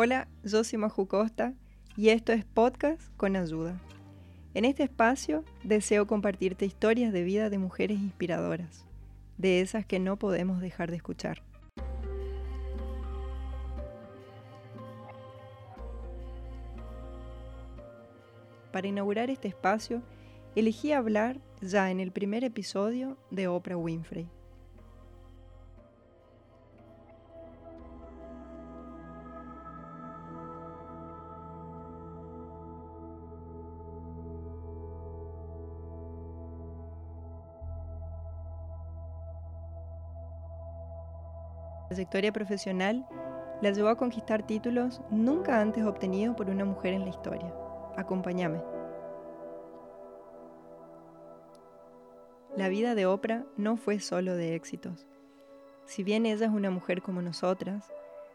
Hola, yo soy Maju Costa y esto es Podcast con Ayuda. En este espacio deseo compartirte historias de vida de mujeres inspiradoras, de esas que no podemos dejar de escuchar. Para inaugurar este espacio, elegí hablar ya en el primer episodio de Oprah Winfrey. Trayectoria profesional la llevó a conquistar títulos nunca antes obtenidos por una mujer en la historia. Acompáñame. La vida de Oprah no fue solo de éxitos. Si bien ella es una mujer como nosotras,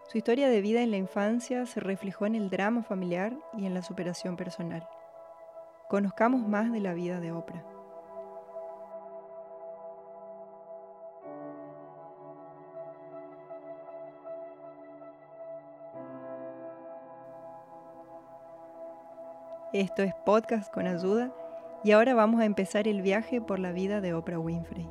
su historia de vida en la infancia se reflejó en el drama familiar y en la superación personal. Conozcamos más de la vida de Oprah. Esto es Podcast con Ayuda y ahora vamos a empezar el viaje por la vida de Oprah Winfrey.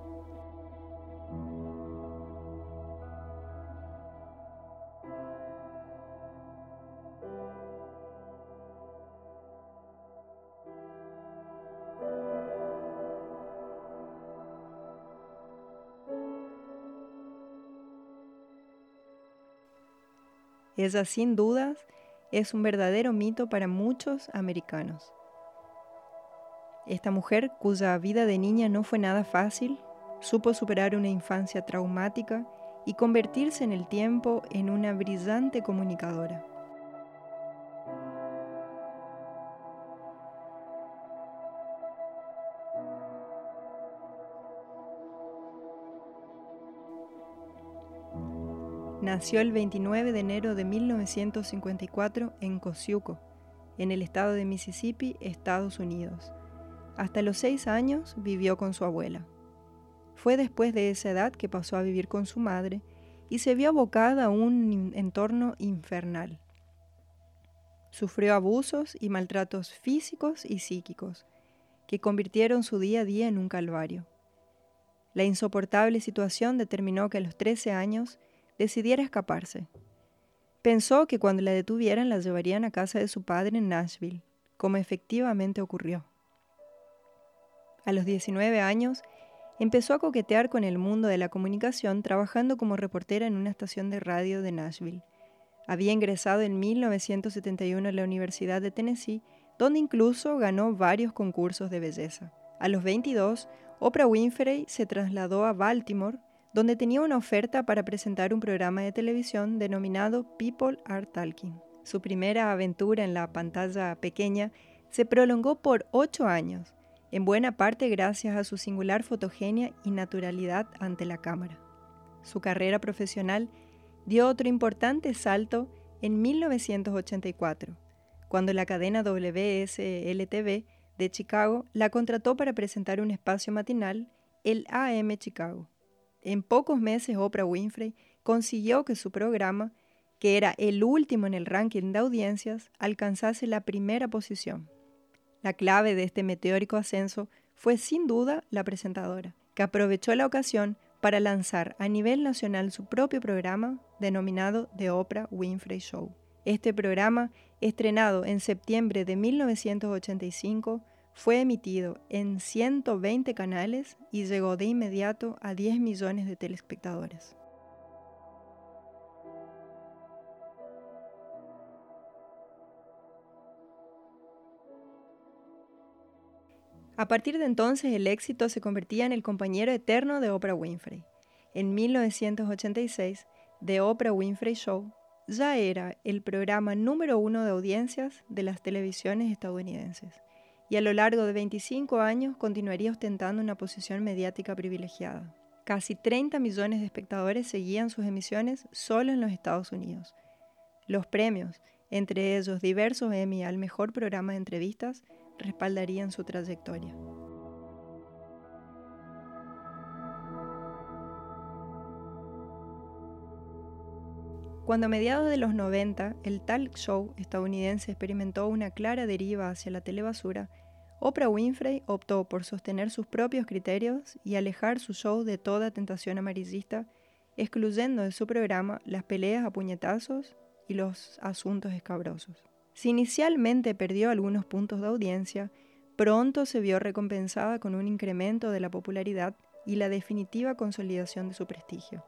Ella sin dudas es un verdadero mito para muchos americanos. Esta mujer, cuya vida de niña no fue nada fácil, supo superar una infancia traumática y convertirse en el tiempo en una brillante comunicadora. Nació el 29 de enero de 1954 en Kosiuko, en el estado de Mississippi, Estados Unidos. Hasta los seis años vivió con su abuela. Fue después de esa edad que pasó a vivir con su madre y se vio abocada a un entorno infernal. Sufrió abusos y maltratos físicos y psíquicos, que convirtieron su día a día en un calvario. La insoportable situación determinó que a los 13 años decidiera escaparse. Pensó que cuando la detuvieran la llevarían a casa de su padre en Nashville, como efectivamente ocurrió. A los 19 años, empezó a coquetear con el mundo de la comunicación trabajando como reportera en una estación de radio de Nashville. Había ingresado en 1971 a la Universidad de Tennessee, donde incluso ganó varios concursos de belleza. A los 22, Oprah Winfrey se trasladó a Baltimore, donde tenía una oferta para presentar un programa de televisión denominado People Are Talking. Su primera aventura en la pantalla pequeña se prolongó por ocho años, en buena parte gracias a su singular fotogenia y naturalidad ante la cámara. Su carrera profesional dio otro importante salto en 1984, cuando la cadena WSLTV de Chicago la contrató para presentar un espacio matinal, el AM Chicago. En pocos meses Oprah Winfrey consiguió que su programa, que era el último en el ranking de audiencias, alcanzase la primera posición. La clave de este meteórico ascenso fue sin duda la presentadora, que aprovechó la ocasión para lanzar a nivel nacional su propio programa denominado The Oprah Winfrey Show. Este programa, estrenado en septiembre de 1985, fue emitido en 120 canales y llegó de inmediato a 10 millones de telespectadores. A partir de entonces el éxito se convertía en el compañero eterno de Oprah Winfrey. En 1986, The Oprah Winfrey Show ya era el programa número uno de audiencias de las televisiones estadounidenses y a lo largo de 25 años continuaría ostentando una posición mediática privilegiada. Casi 30 millones de espectadores seguían sus emisiones solo en los Estados Unidos. Los premios, entre ellos diversos Emmy al mejor programa de entrevistas, respaldarían su trayectoria. Cuando a mediados de los 90 el talk show estadounidense experimentó una clara deriva hacia la telebasura, Oprah Winfrey optó por sostener sus propios criterios y alejar su show de toda tentación amarillista, excluyendo de su programa las peleas a puñetazos y los asuntos escabrosos. Si inicialmente perdió algunos puntos de audiencia, pronto se vio recompensada con un incremento de la popularidad y la definitiva consolidación de su prestigio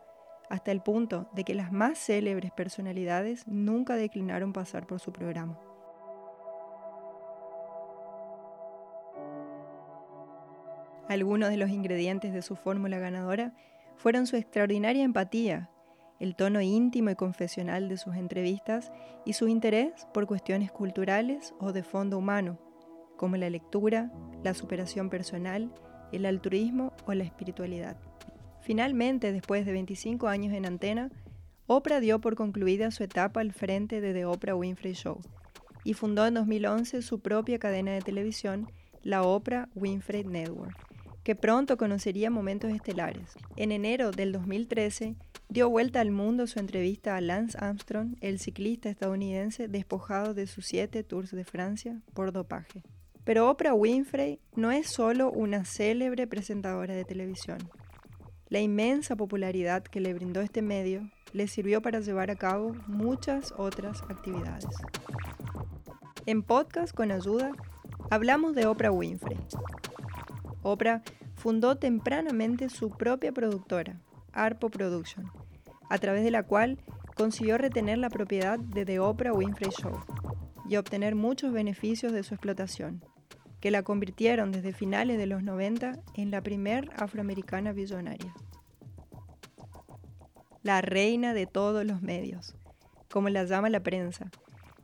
hasta el punto de que las más célebres personalidades nunca declinaron pasar por su programa. Algunos de los ingredientes de su fórmula ganadora fueron su extraordinaria empatía, el tono íntimo y confesional de sus entrevistas y su interés por cuestiones culturales o de fondo humano, como la lectura, la superación personal, el altruismo o la espiritualidad. Finalmente, después de 25 años en antena, Oprah dio por concluida su etapa al frente de The Oprah Winfrey Show y fundó en 2011 su propia cadena de televisión, la Oprah Winfrey Network, que pronto conocería momentos estelares. En enero del 2013 dio vuelta al mundo su entrevista a Lance Armstrong, el ciclista estadounidense despojado de sus siete Tours de Francia por dopaje. Pero Oprah Winfrey no es solo una célebre presentadora de televisión. La inmensa popularidad que le brindó este medio le sirvió para llevar a cabo muchas otras actividades. En podcast con ayuda hablamos de Oprah Winfrey. Oprah fundó tempranamente su propia productora, Arpo Production, a través de la cual consiguió retener la propiedad de The Oprah Winfrey Show y obtener muchos beneficios de su explotación que la convirtieron desde finales de los 90 en la primer afroamericana billonaria. La reina de todos los medios, como la llama la prensa,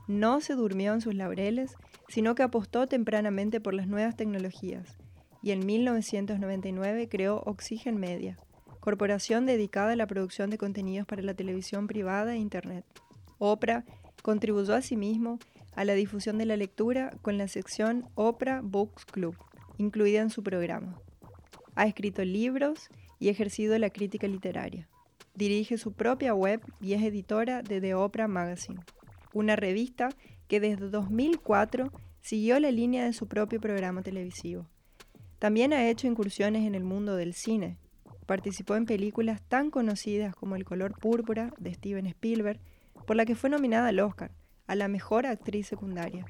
no se durmió en sus laureles, sino que apostó tempranamente por las nuevas tecnologías y en 1999 creó Oxygen Media, corporación dedicada a la producción de contenidos para la televisión privada e Internet. Oprah contribuyó asimismo a la difusión de la lectura con la sección Oprah Books Club, incluida en su programa. Ha escrito libros y ejercido la crítica literaria. Dirige su propia web y es editora de The Oprah Magazine, una revista que desde 2004 siguió la línea de su propio programa televisivo. También ha hecho incursiones en el mundo del cine. Participó en películas tan conocidas como El color púrpura de Steven Spielberg, por la que fue nominada al Oscar, a la mejor actriz secundaria.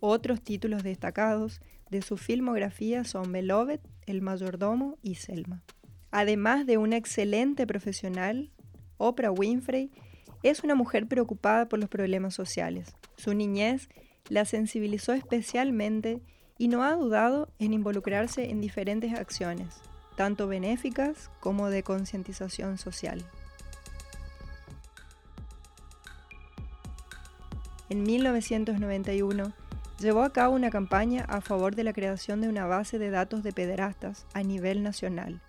Otros títulos destacados de su filmografía son Beloved, El mayordomo y Selma. Además de una excelente profesional, Oprah Winfrey es una mujer preocupada por los problemas sociales. Su niñez la sensibilizó especialmente y no ha dudado en involucrarse en diferentes acciones, tanto benéficas como de concientización social. en 1991, llevó a cabo una campaña a favor de la creación de una base de datos de pederastas a nivel nacional.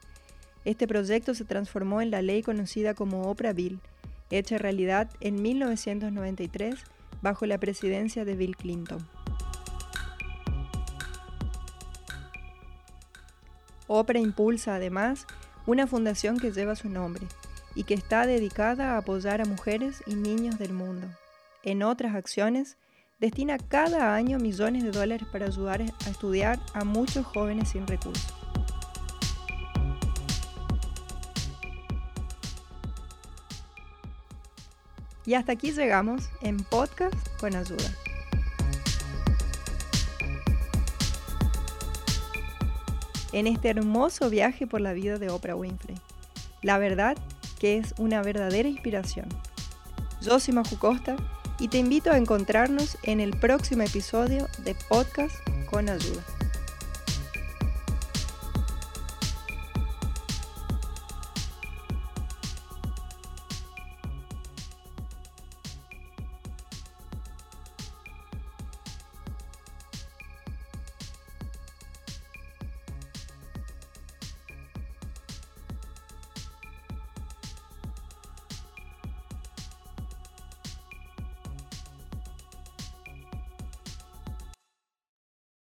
Este proyecto se transformó en la ley conocida como Oprah Bill, hecha realidad en 1993 bajo la presidencia de Bill Clinton. Oprah impulsa además una fundación que lleva su nombre y que está dedicada a apoyar a mujeres y niños del mundo en otras acciones, destina cada año millones de dólares para ayudar a estudiar a muchos jóvenes sin recursos. Y hasta aquí llegamos en Podcast con Ayuda. En este hermoso viaje por la vida de Oprah Winfrey. La verdad que es una verdadera inspiración. Yo soy Maju Costa y te invito a encontrarnos en el próximo episodio de Podcast con Ayuda.